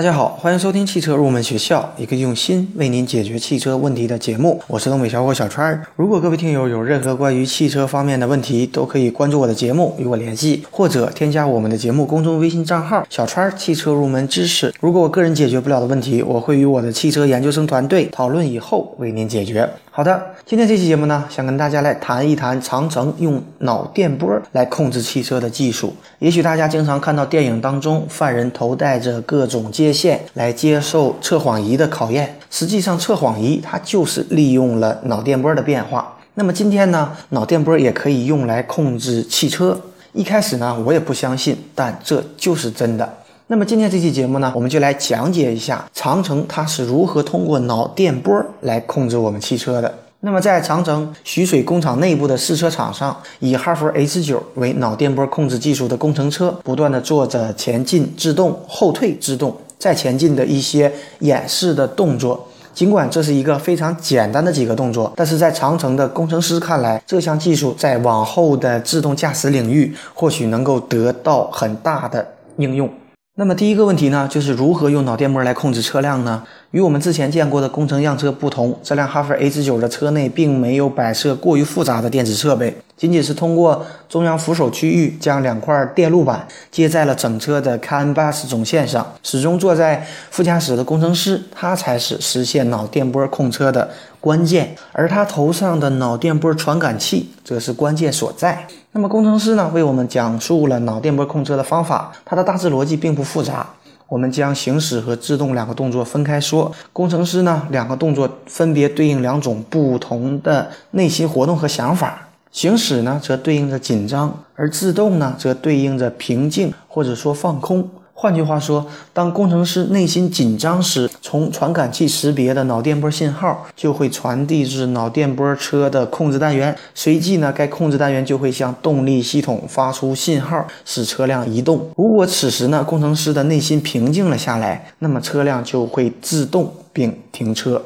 大家好，欢迎收听汽车入门学校，一个用心为您解决汽车问题的节目。我是东北小伙小川。如果各位听友有任何关于汽车方面的问题，都可以关注我的节目与我联系，或者添加我们的节目公众微信账号“小川汽车入门知识”。如果我个人解决不了的问题，我会与我的汽车研究生团队讨论以后为您解决。好的，今天这期节目呢，想跟大家来谈一谈长城用脑电波来控制汽车的技术。也许大家经常看到电影当中，犯人头戴着各种接线来接受测谎仪的考验，实际上测谎仪它就是利用了脑电波的变化。那么今天呢，脑电波也可以用来控制汽车。一开始呢，我也不相信，但这就是真的。那么今天这期节目呢，我们就来讲解一下长城它是如何通过脑电波来控制我们汽车的。那么在长城徐水工厂内部的试车场上，以哈弗 H 九为脑电波控制技术的工程车，不断的做着前进制动、后退制动、再前进的一些演示的动作。尽管这是一个非常简单的几个动作，但是在长城的工程师看来，这项技术在往后的自动驾驶领域或许能够得到很大的应用。那么第一个问题呢，就是如何用脑电波来控制车辆呢？与我们之前见过的工程样车不同，这辆哈弗 H 九的车内并没有摆设过于复杂的电子设备，仅仅是通过中央扶手区域将两块电路板接在了整车的 CAN bus 总线上。始终坐在副驾驶的工程师，他才是实现脑电波控车的关键，而他头上的脑电波传感器则是关键所在。那么工程师呢，为我们讲述了脑电波控车的方法，它的大致逻辑并不复杂。我们将行驶和制动两个动作分开说。工程师呢，两个动作分别对应两种不同的内心活动和想法。行驶呢，则对应着紧张；而制动呢，则对应着平静或者说放空。换句话说，当工程师内心紧张时，从传感器识别的脑电波信号就会传递至脑电波车的控制单元，随即呢，该控制单元就会向动力系统发出信号，使车辆移动。如果此时呢，工程师的内心平静了下来，那么车辆就会自动并停车。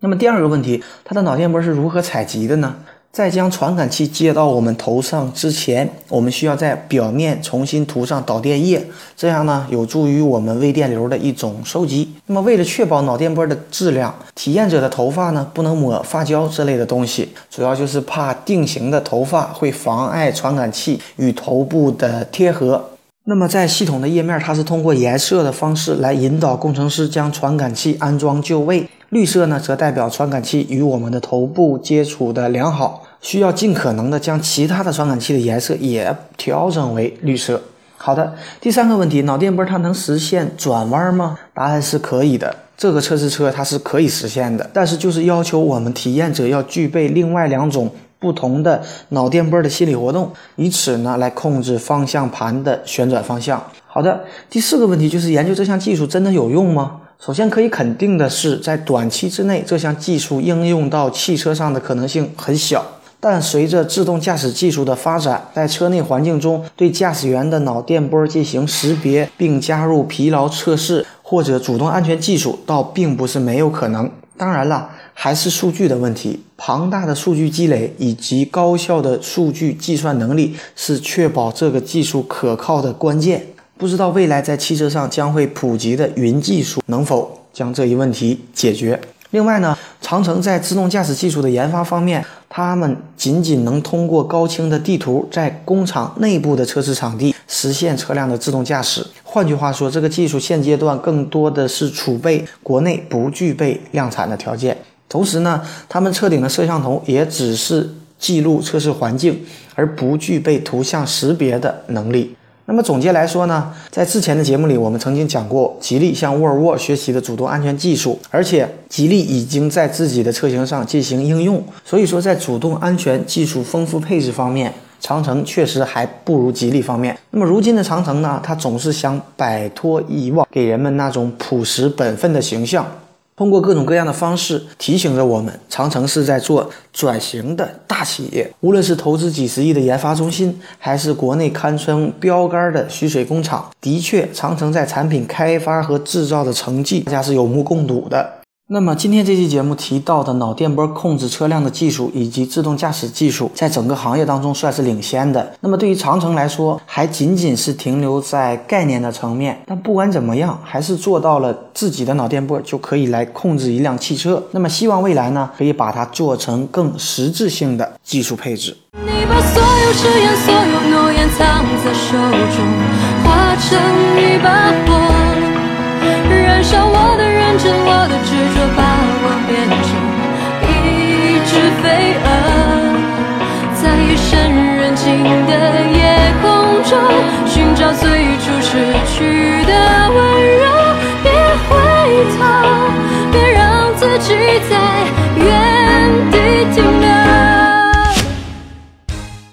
那么第二个问题，它的脑电波是如何采集的呢？在将传感器接到我们头上之前，我们需要在表面重新涂上导电液，这样呢有助于我们微电流的一种收集。那么为了确保脑电波的质量，体验者的头发呢不能抹发胶之类的东西，主要就是怕定型的头发会妨碍传感器与头部的贴合。那么在系统的页面，它是通过颜色的方式来引导工程师将传感器安装就位。绿色呢，则代表传感器与我们的头部接触的良好。需要尽可能的将其他的传感器的颜色也调整为绿色。好的，第三个问题，脑电波它能实现转弯吗？答案是可以的。这个测试车它是可以实现的，但是就是要求我们体验者要具备另外两种不同的脑电波的心理活动，以此呢来控制方向盘的旋转方向。好的，第四个问题就是研究这项技术真的有用吗？首先可以肯定的是，在短期之内，这项技术应用到汽车上的可能性很小。但随着自动驾驶技术的发展，在车内环境中对驾驶员的脑电波进行识别，并加入疲劳测试或者主动安全技术，倒并不是没有可能。当然了，还是数据的问题。庞大的数据积累以及高效的数据计算能力是确保这个技术可靠的关键。不知道未来在汽车上将会普及的云技术能否将这一问题解决。另外呢，长城在自动驾驶技术的研发方面，他们仅仅能通过高清的地图，在工厂内部的测试场地实现车辆的自动驾驶。换句话说，这个技术现阶段更多的是储备国内不具备量产的条件。同时呢，他们车顶的摄像头也只是记录测试环境，而不具备图像识别的能力。那么总结来说呢，在之前的节目里，我们曾经讲过，吉利向沃尔沃学习的主动安全技术，而且吉利已经在自己的车型上进行应用。所以说，在主动安全技术丰富配置方面，长城确实还不如吉利方面。那么如今的长城呢，它总是想摆脱以往给人们那种朴实本分的形象。通过各种各样的方式提醒着我们，长城是在做转型的大企业。无论是投资几十亿的研发中心，还是国内堪称标杆的徐水工厂，的确，长城在产品开发和制造的成绩，大家是有目共睹的。那么今天这期节目提到的脑电波控制车辆的技术以及自动驾驶技术，在整个行业当中算是领先的。那么对于长城来说，还仅仅是停留在概念的层面。但不管怎么样，还是做到了自己的脑电波就可以来控制一辆汽车。那么希望未来呢，可以把它做成更实质性的技术配置。你把所有誓言、所有诺言藏在手中，化成一把火，我的认真，我的执着，把我变成一只飞蛾，在夜深人静的夜空中，寻找最初失去的温柔。别回头，别让自己在原地停留。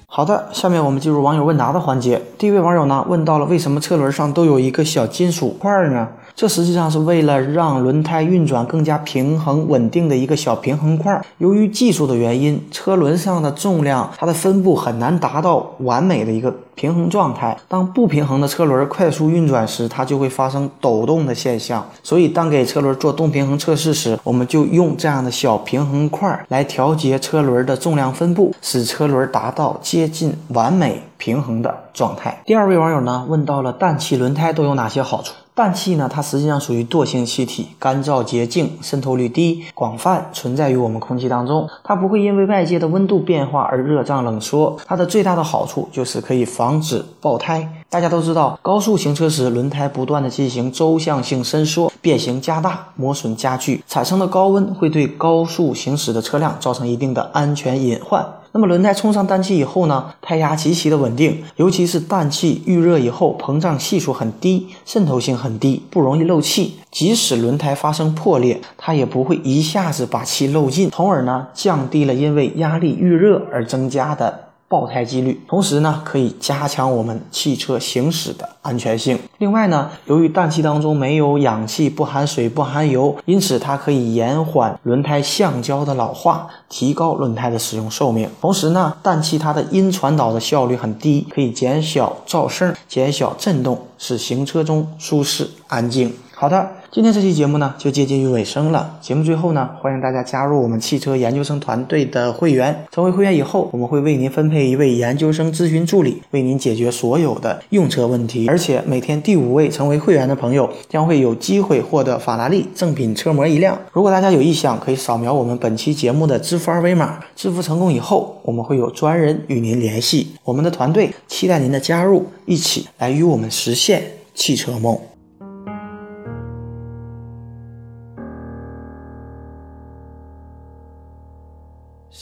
好的，下面我们进入网友问答的环节。第一位网友呢问到了，为什么车轮上都有一个小金属块呢？这实际上是为了让轮胎运转更加平衡稳定的一个小平衡块。由于技术的原因，车轮上的重量它的分布很难达到完美的一个平衡状态。当不平衡的车轮快速运转时，它就会发生抖动的现象。所以，当给车轮做动平衡测试时，我们就用这样的小平衡块来调节车轮的重量分布，使车轮达到接近完美平衡的状态。第二位网友呢问到了氮气轮胎都有哪些好处？氮气呢，它实际上属于惰性气体，干燥洁净，渗透率低，广泛存在于我们空气当中。它不会因为外界的温度变化而热胀冷缩。它的最大的好处就是可以防止爆胎。大家都知道，高速行车时，轮胎不断的进行周向性伸缩、变形加大、磨损加剧，产生的高温会对高速行驶的车辆造成一定的安全隐患。那么轮胎充上氮气以后呢，胎压极其的稳定，尤其是氮气遇热以后，膨胀系数很低，渗透性很低，不容易漏气。即使轮胎发生破裂，它也不会一下子把气漏尽，从而呢降低了因为压力遇热而增加的。爆胎几率，同时呢，可以加强我们汽车行驶的安全性。另外呢，由于氮气当中没有氧气，不含水，不含油，因此它可以延缓轮胎橡胶的老化，提高轮胎的使用寿命。同时呢，氮气它的阴传导的效率很低，可以减小噪声，减小震动，使行车中舒适安静。好的，今天这期节目呢就接近于尾声了。节目最后呢，欢迎大家加入我们汽车研究生团队的会员。成为会员以后，我们会为您分配一位研究生咨询助理，为您解决所有的用车问题。而且每天第五位成为会员的朋友将会有机会获得法拉利正品车模一辆。如果大家有意向，可以扫描我们本期节目的支付二维码。支付成功以后，我们会有专人与您联系。我们的团队期待您的加入，一起来与我们实现汽车梦。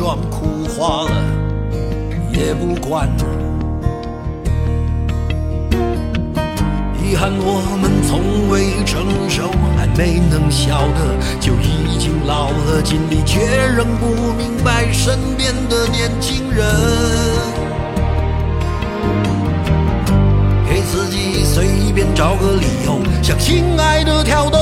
妆哭花了也不管。遗憾我们从未成熟，还没能晓得，就已经老了，尽力却仍不明白身边的年轻人。给自己随便找个理由，向心爱的挑逗，